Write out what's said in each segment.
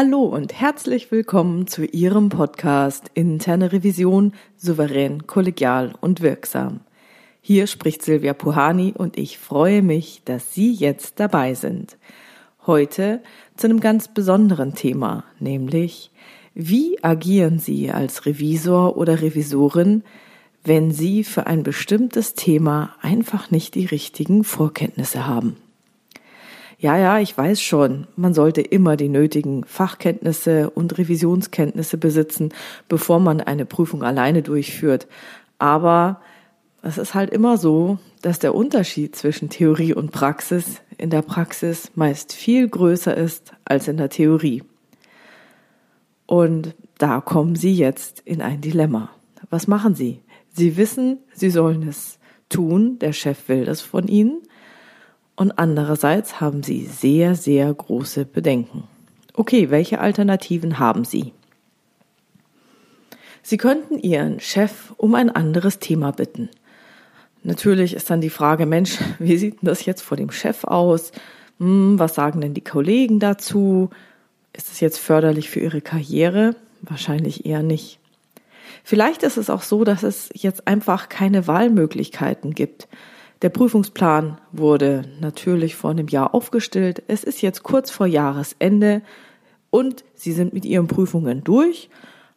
Hallo und herzlich willkommen zu Ihrem Podcast Interne Revision souverän, kollegial und wirksam. Hier spricht Silvia Puhani und ich freue mich, dass Sie jetzt dabei sind. Heute zu einem ganz besonderen Thema, nämlich wie agieren Sie als Revisor oder Revisorin, wenn Sie für ein bestimmtes Thema einfach nicht die richtigen Vorkenntnisse haben? Ja, ja, ich weiß schon, man sollte immer die nötigen Fachkenntnisse und Revisionskenntnisse besitzen, bevor man eine Prüfung alleine durchführt. Aber es ist halt immer so, dass der Unterschied zwischen Theorie und Praxis in der Praxis meist viel größer ist als in der Theorie. Und da kommen Sie jetzt in ein Dilemma. Was machen Sie? Sie wissen, Sie sollen es tun, der Chef will das von Ihnen, und andererseits haben sie sehr, sehr große Bedenken. Okay, welche Alternativen haben Sie? Sie könnten Ihren Chef um ein anderes Thema bitten. Natürlich ist dann die Frage, Mensch, wie sieht denn das jetzt vor dem Chef aus? Hm, was sagen denn die Kollegen dazu? Ist es jetzt förderlich für Ihre Karriere? Wahrscheinlich eher nicht. Vielleicht ist es auch so, dass es jetzt einfach keine Wahlmöglichkeiten gibt. Der Prüfungsplan wurde natürlich vor einem Jahr aufgestellt. Es ist jetzt kurz vor Jahresende und Sie sind mit Ihren Prüfungen durch,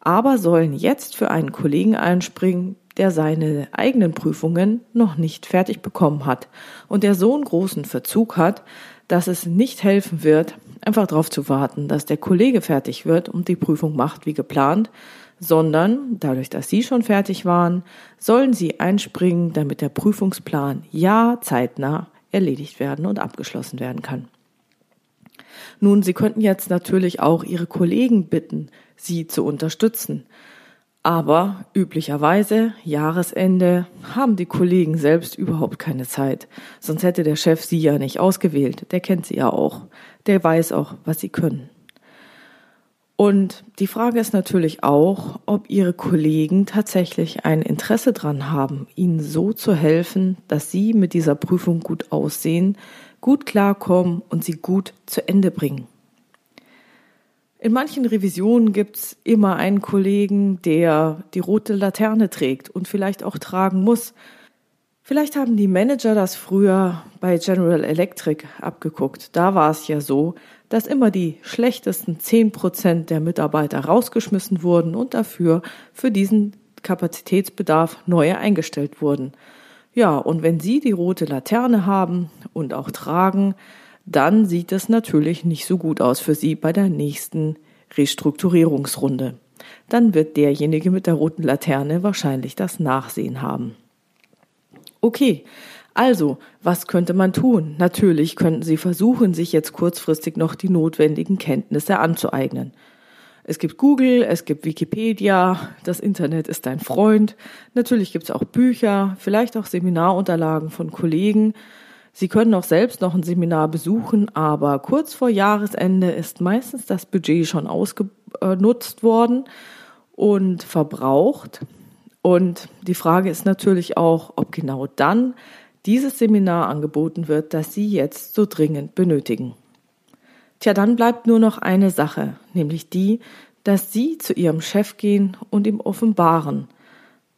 aber sollen jetzt für einen Kollegen einspringen, der seine eigenen Prüfungen noch nicht fertig bekommen hat und der so einen großen Verzug hat, dass es nicht helfen wird, einfach darauf zu warten, dass der Kollege fertig wird und die Prüfung macht wie geplant, sondern dadurch, dass Sie schon fertig waren, sollen Sie einspringen, damit der Prüfungsplan ja zeitnah erledigt werden und abgeschlossen werden kann. Nun, Sie könnten jetzt natürlich auch Ihre Kollegen bitten, Sie zu unterstützen. Aber üblicherweise, Jahresende, haben die Kollegen selbst überhaupt keine Zeit. Sonst hätte der Chef Sie ja nicht ausgewählt. Der kennt Sie ja auch. Der weiß auch, was Sie können. Und die Frage ist natürlich auch, ob Ihre Kollegen tatsächlich ein Interesse dran haben, Ihnen so zu helfen, dass Sie mit dieser Prüfung gut aussehen, gut klarkommen und sie gut zu Ende bringen. In manchen Revisionen gibt's immer einen Kollegen, der die rote Laterne trägt und vielleicht auch tragen muss. Vielleicht haben die Manager das früher bei General Electric abgeguckt. Da war es ja so, dass immer die schlechtesten zehn Prozent der Mitarbeiter rausgeschmissen wurden und dafür für diesen Kapazitätsbedarf neue eingestellt wurden. Ja, und wenn Sie die rote Laterne haben und auch tragen, dann sieht es natürlich nicht so gut aus für Sie bei der nächsten Restrukturierungsrunde. Dann wird derjenige mit der roten Laterne wahrscheinlich das Nachsehen haben. Okay, also, was könnte man tun? Natürlich könnten Sie versuchen, sich jetzt kurzfristig noch die notwendigen Kenntnisse anzueignen. Es gibt Google, es gibt Wikipedia, das Internet ist dein Freund. Natürlich gibt es auch Bücher, vielleicht auch Seminarunterlagen von Kollegen. Sie können auch selbst noch ein Seminar besuchen, aber kurz vor Jahresende ist meistens das Budget schon ausgenutzt worden und verbraucht. Und die Frage ist natürlich auch, ob genau dann dieses Seminar angeboten wird, das Sie jetzt so dringend benötigen. Tja, dann bleibt nur noch eine Sache, nämlich die, dass Sie zu Ihrem Chef gehen und ihm offenbaren,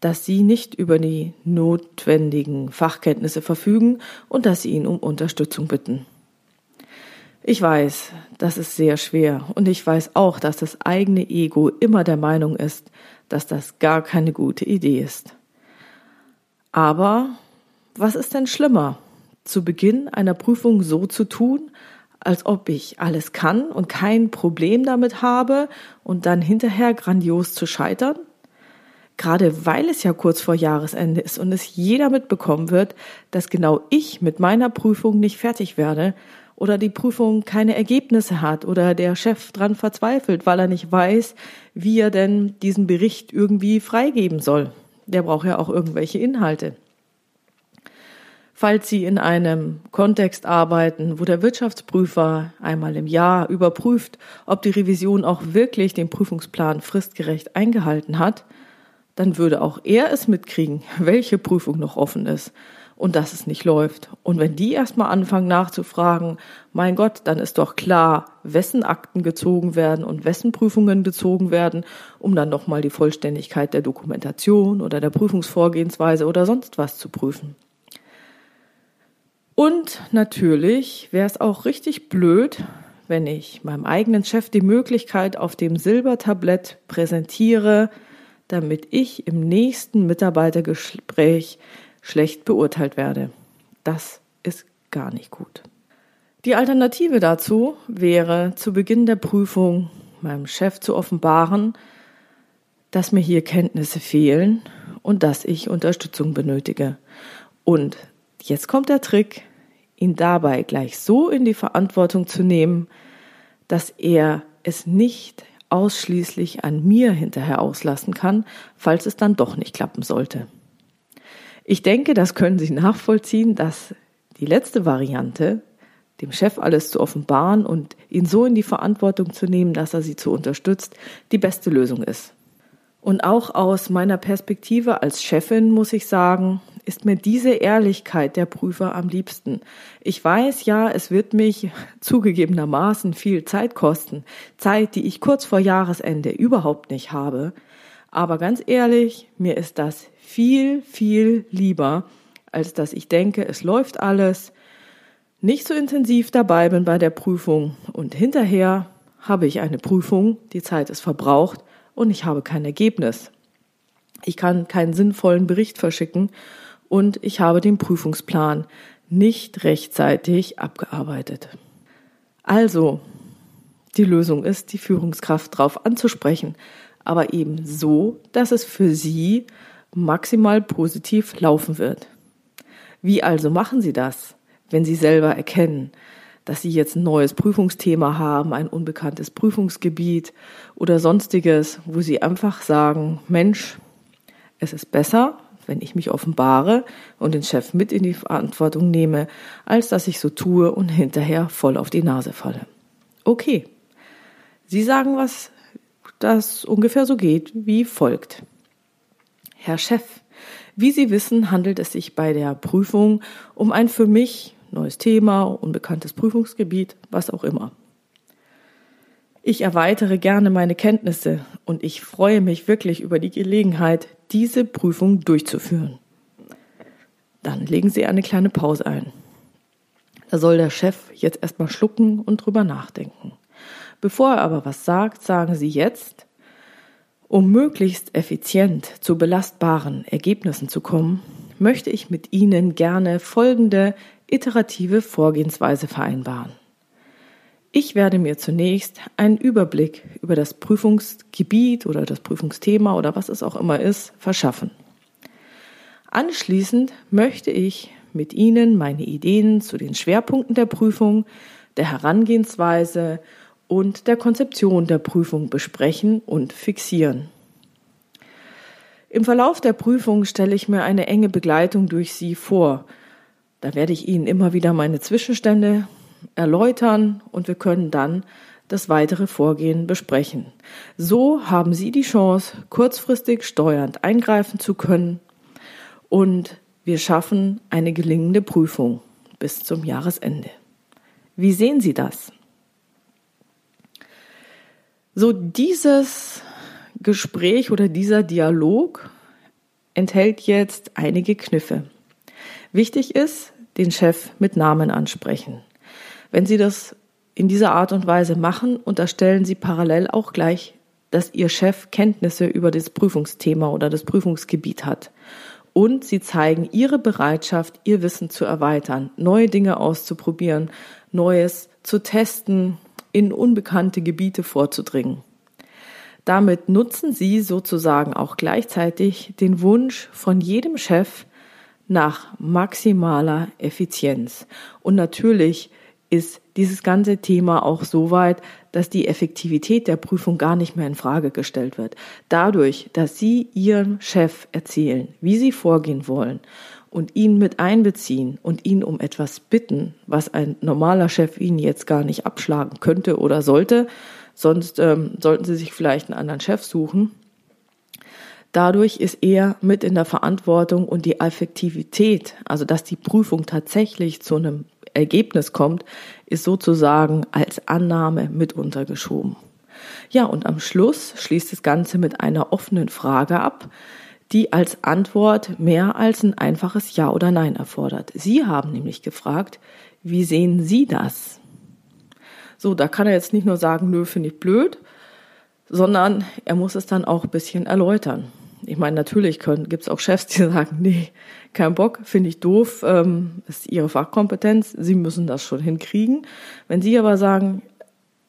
dass Sie nicht über die notwendigen Fachkenntnisse verfügen und dass Sie ihn um Unterstützung bitten. Ich weiß, das ist sehr schwer und ich weiß auch, dass das eigene Ego immer der Meinung ist, dass das gar keine gute Idee ist. Aber was ist denn schlimmer? Zu Beginn einer Prüfung so zu tun, als ob ich alles kann und kein Problem damit habe und dann hinterher grandios zu scheitern? Gerade weil es ja kurz vor Jahresende ist und es jeder mitbekommen wird, dass genau ich mit meiner Prüfung nicht fertig werde oder die Prüfung keine Ergebnisse hat oder der Chef dran verzweifelt, weil er nicht weiß, wie er denn diesen Bericht irgendwie freigeben soll. Der braucht ja auch irgendwelche Inhalte. Falls Sie in einem Kontext arbeiten, wo der Wirtschaftsprüfer einmal im Jahr überprüft, ob die Revision auch wirklich den Prüfungsplan fristgerecht eingehalten hat, dann würde auch er es mitkriegen, welche Prüfung noch offen ist. und dass es nicht läuft. Und wenn die erstmal anfangen nachzufragen, mein Gott, dann ist doch klar, wessen Akten gezogen werden und wessen Prüfungen gezogen werden, um dann nochmal die Vollständigkeit der Dokumentation oder der Prüfungsvorgehensweise oder sonst was zu prüfen. Und natürlich wäre es auch richtig blöd, wenn ich meinem eigenen Chef die Möglichkeit auf dem Silbertablett präsentiere, damit ich im nächsten Mitarbeitergespräch schlecht beurteilt werde. Das ist gar nicht gut. Die Alternative dazu wäre, zu Beginn der Prüfung meinem Chef zu offenbaren, dass mir hier Kenntnisse fehlen und dass ich Unterstützung benötige. Und jetzt kommt der Trick, ihn dabei gleich so in die Verantwortung zu nehmen, dass er es nicht ausschließlich an mir hinterher auslassen kann, falls es dann doch nicht klappen sollte. Ich denke, das können Sie nachvollziehen, dass die letzte Variante, dem Chef alles zu offenbaren und ihn so in die Verantwortung zu nehmen, dass er sie zu unterstützt, die beste Lösung ist. Und auch aus meiner Perspektive als Chefin muss ich sagen, ist mir diese Ehrlichkeit der Prüfer am liebsten. Ich weiß ja, es wird mich zugegebenermaßen viel Zeit kosten, Zeit, die ich kurz vor Jahresende überhaupt nicht habe. Aber ganz ehrlich, mir ist das viel, viel lieber, als dass ich denke, es läuft alles, nicht so intensiv dabei bin bei der Prüfung und hinterher habe ich eine Prüfung, die Zeit ist verbraucht und ich habe kein Ergebnis. Ich kann keinen sinnvollen Bericht verschicken und ich habe den Prüfungsplan nicht rechtzeitig abgearbeitet. Also, die Lösung ist, die Führungskraft darauf anzusprechen, aber eben so, dass es für sie maximal positiv laufen wird. Wie also machen Sie das, wenn Sie selber erkennen, dass Sie jetzt ein neues Prüfungsthema haben, ein unbekanntes Prüfungsgebiet oder sonstiges, wo Sie einfach sagen, Mensch, es ist besser, wenn ich mich offenbare und den Chef mit in die Verantwortung nehme, als dass ich so tue und hinterher voll auf die Nase falle. Okay. Sie sagen was, das ungefähr so geht wie folgt. Herr Chef, wie Sie wissen, handelt es sich bei der Prüfung um ein für mich neues Thema, unbekanntes Prüfungsgebiet, was auch immer. Ich erweitere gerne meine Kenntnisse und ich freue mich wirklich über die Gelegenheit, diese Prüfung durchzuführen. Dann legen Sie eine kleine Pause ein. Da soll der Chef jetzt erstmal schlucken und drüber nachdenken. Bevor er aber was sagt, sagen Sie jetzt, um möglichst effizient zu belastbaren Ergebnissen zu kommen, möchte ich mit Ihnen gerne folgende iterative Vorgehensweise vereinbaren. Ich werde mir zunächst einen Überblick über das Prüfungsgebiet oder das Prüfungsthema oder was es auch immer ist, verschaffen. Anschließend möchte ich mit Ihnen meine Ideen zu den Schwerpunkten der Prüfung, der Herangehensweise und der Konzeption der Prüfung besprechen und fixieren. Im Verlauf der Prüfung stelle ich mir eine enge Begleitung durch Sie vor. Da werde ich Ihnen immer wieder meine Zwischenstände erläutern und wir können dann das weitere Vorgehen besprechen. So haben Sie die Chance, kurzfristig steuernd eingreifen zu können und wir schaffen eine gelingende Prüfung bis zum Jahresende. Wie sehen Sie das? So dieses Gespräch oder dieser Dialog enthält jetzt einige Kniffe. Wichtig ist, den Chef mit Namen ansprechen. Wenn Sie das in dieser Art und Weise machen, unterstellen Sie parallel auch gleich, dass Ihr Chef Kenntnisse über das Prüfungsthema oder das Prüfungsgebiet hat. Und Sie zeigen Ihre Bereitschaft, Ihr Wissen zu erweitern, neue Dinge auszuprobieren, Neues zu testen, in unbekannte Gebiete vorzudringen. Damit nutzen Sie sozusagen auch gleichzeitig den Wunsch von jedem Chef nach maximaler Effizienz. Und natürlich ist dieses ganze Thema auch so weit, dass die Effektivität der Prüfung gar nicht mehr in Frage gestellt wird. Dadurch, dass Sie Ihrem Chef erzählen, wie Sie vorgehen wollen und ihn mit einbeziehen und ihn um etwas bitten, was ein normaler Chef Ihnen jetzt gar nicht abschlagen könnte oder sollte, sonst ähm, sollten Sie sich vielleicht einen anderen Chef suchen, Dadurch ist er mit in der Verantwortung und die Effektivität, also dass die Prüfung tatsächlich zu einem Ergebnis kommt, ist sozusagen als Annahme mit untergeschoben. Ja, und am Schluss schließt das Ganze mit einer offenen Frage ab, die als Antwort mehr als ein einfaches Ja oder Nein erfordert. Sie haben nämlich gefragt, wie sehen Sie das? So, da kann er jetzt nicht nur sagen, nö, finde ich blöd, sondern er muss es dann auch ein bisschen erläutern. Ich meine, natürlich gibt es auch Chefs, die sagen, nee, kein Bock, finde ich doof, ähm, ist ihre Fachkompetenz, sie müssen das schon hinkriegen. Wenn sie aber sagen,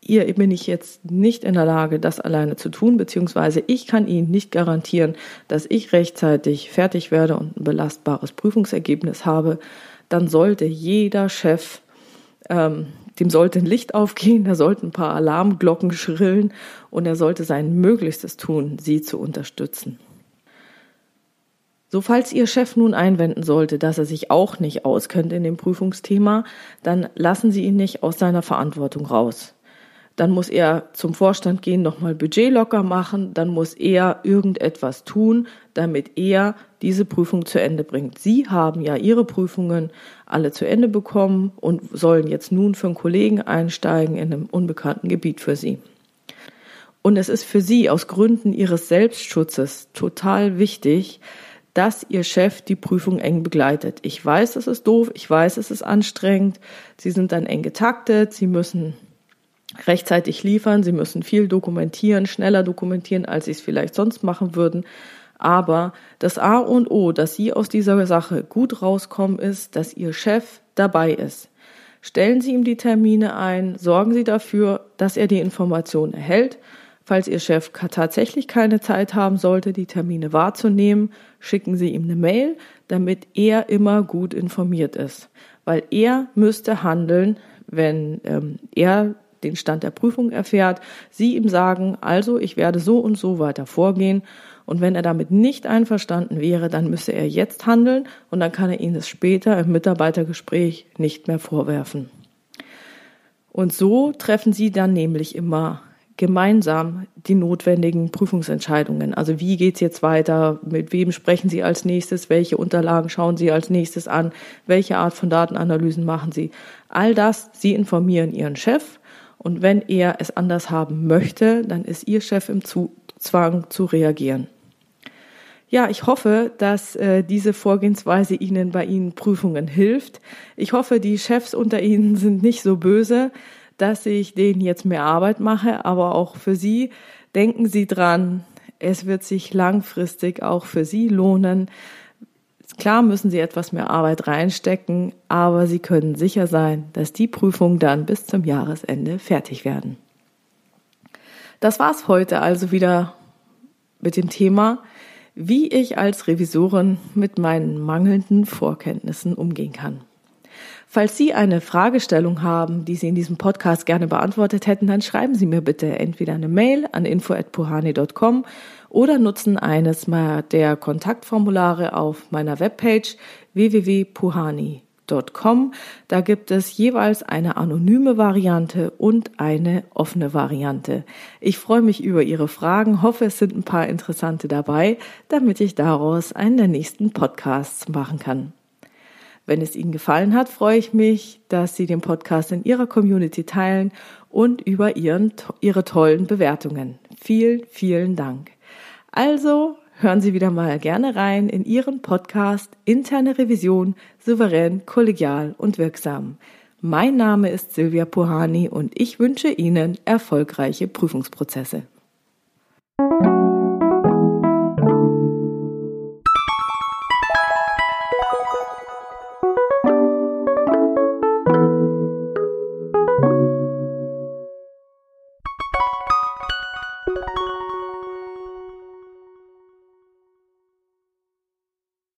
ihr bin ich jetzt nicht in der Lage, das alleine zu tun, beziehungsweise ich kann Ihnen nicht garantieren, dass ich rechtzeitig fertig werde und ein belastbares Prüfungsergebnis habe, dann sollte jeder Chef ähm, dem sollte ein Licht aufgehen, da sollten ein paar Alarmglocken schrillen und er sollte sein Möglichstes tun, sie zu unterstützen. So, falls Ihr Chef nun einwenden sollte, dass er sich auch nicht auskennt in dem Prüfungsthema, dann lassen Sie ihn nicht aus seiner Verantwortung raus. Dann muss er zum Vorstand gehen, nochmal Budget locker machen, dann muss er irgendetwas tun, damit er diese Prüfung zu Ende bringt. Sie haben ja Ihre Prüfungen alle zu Ende bekommen und sollen jetzt nun für einen Kollegen einsteigen in einem unbekannten Gebiet für Sie. Und es ist für Sie aus Gründen Ihres Selbstschutzes total wichtig, dass Ihr Chef die Prüfung eng begleitet. Ich weiß, es ist doof, ich weiß, es ist anstrengend. Sie sind dann eng getaktet, Sie müssen rechtzeitig liefern, Sie müssen viel dokumentieren, schneller dokumentieren, als Sie es vielleicht sonst machen würden. Aber das A und O, dass Sie aus dieser Sache gut rauskommen, ist, dass Ihr Chef dabei ist. Stellen Sie ihm die Termine ein, sorgen Sie dafür, dass er die Information erhält. Falls Ihr Chef tatsächlich keine Zeit haben sollte, die Termine wahrzunehmen, schicken Sie ihm eine Mail, damit er immer gut informiert ist. Weil er müsste handeln, wenn ähm, er den Stand der Prüfung erfährt, Sie ihm sagen, also ich werde so und so weiter vorgehen und wenn er damit nicht einverstanden wäre, dann müsse er jetzt handeln und dann kann er Ihnen es später im Mitarbeitergespräch nicht mehr vorwerfen. Und so treffen Sie dann nämlich immer gemeinsam die notwendigen Prüfungsentscheidungen. Also wie geht's jetzt weiter? Mit wem sprechen Sie als nächstes? Welche Unterlagen schauen Sie als nächstes an? Welche Art von Datenanalysen machen Sie? All das, Sie informieren Ihren Chef. Und wenn er es anders haben möchte, dann ist Ihr Chef im Zwang zu reagieren. Ja, ich hoffe, dass äh, diese Vorgehensweise Ihnen bei Ihnen Prüfungen hilft. Ich hoffe, die Chefs unter Ihnen sind nicht so böse, dass ich denen jetzt mehr Arbeit mache, aber auch für Sie denken Sie dran, es wird sich langfristig auch für Sie lohnen. Klar müssen Sie etwas mehr Arbeit reinstecken, aber Sie können sicher sein, dass die Prüfungen dann bis zum Jahresende fertig werden. Das war's heute also wieder mit dem Thema wie ich als Revisorin mit meinen mangelnden Vorkenntnissen umgehen kann. Falls Sie eine Fragestellung haben, die Sie in diesem Podcast gerne beantwortet hätten, dann schreiben Sie mir bitte entweder eine Mail an info@puhani.com oder nutzen eines der Kontaktformulare auf meiner Webpage www.puhani www.ecom. Da gibt es jeweils eine anonyme Variante und eine offene Variante. Ich freue mich über Ihre Fragen, hoffe, es sind ein paar interessante dabei, damit ich daraus einen der nächsten Podcasts machen kann. Wenn es Ihnen gefallen hat, freue ich mich, dass Sie den Podcast in Ihrer Community teilen und über Ihren, Ihre tollen Bewertungen. Vielen, vielen Dank. Also, hören Sie wieder mal gerne rein in Ihren Podcast Interne Revision souverän, kollegial und wirksam. Mein Name ist Silvia Puhani und ich wünsche Ihnen erfolgreiche Prüfungsprozesse.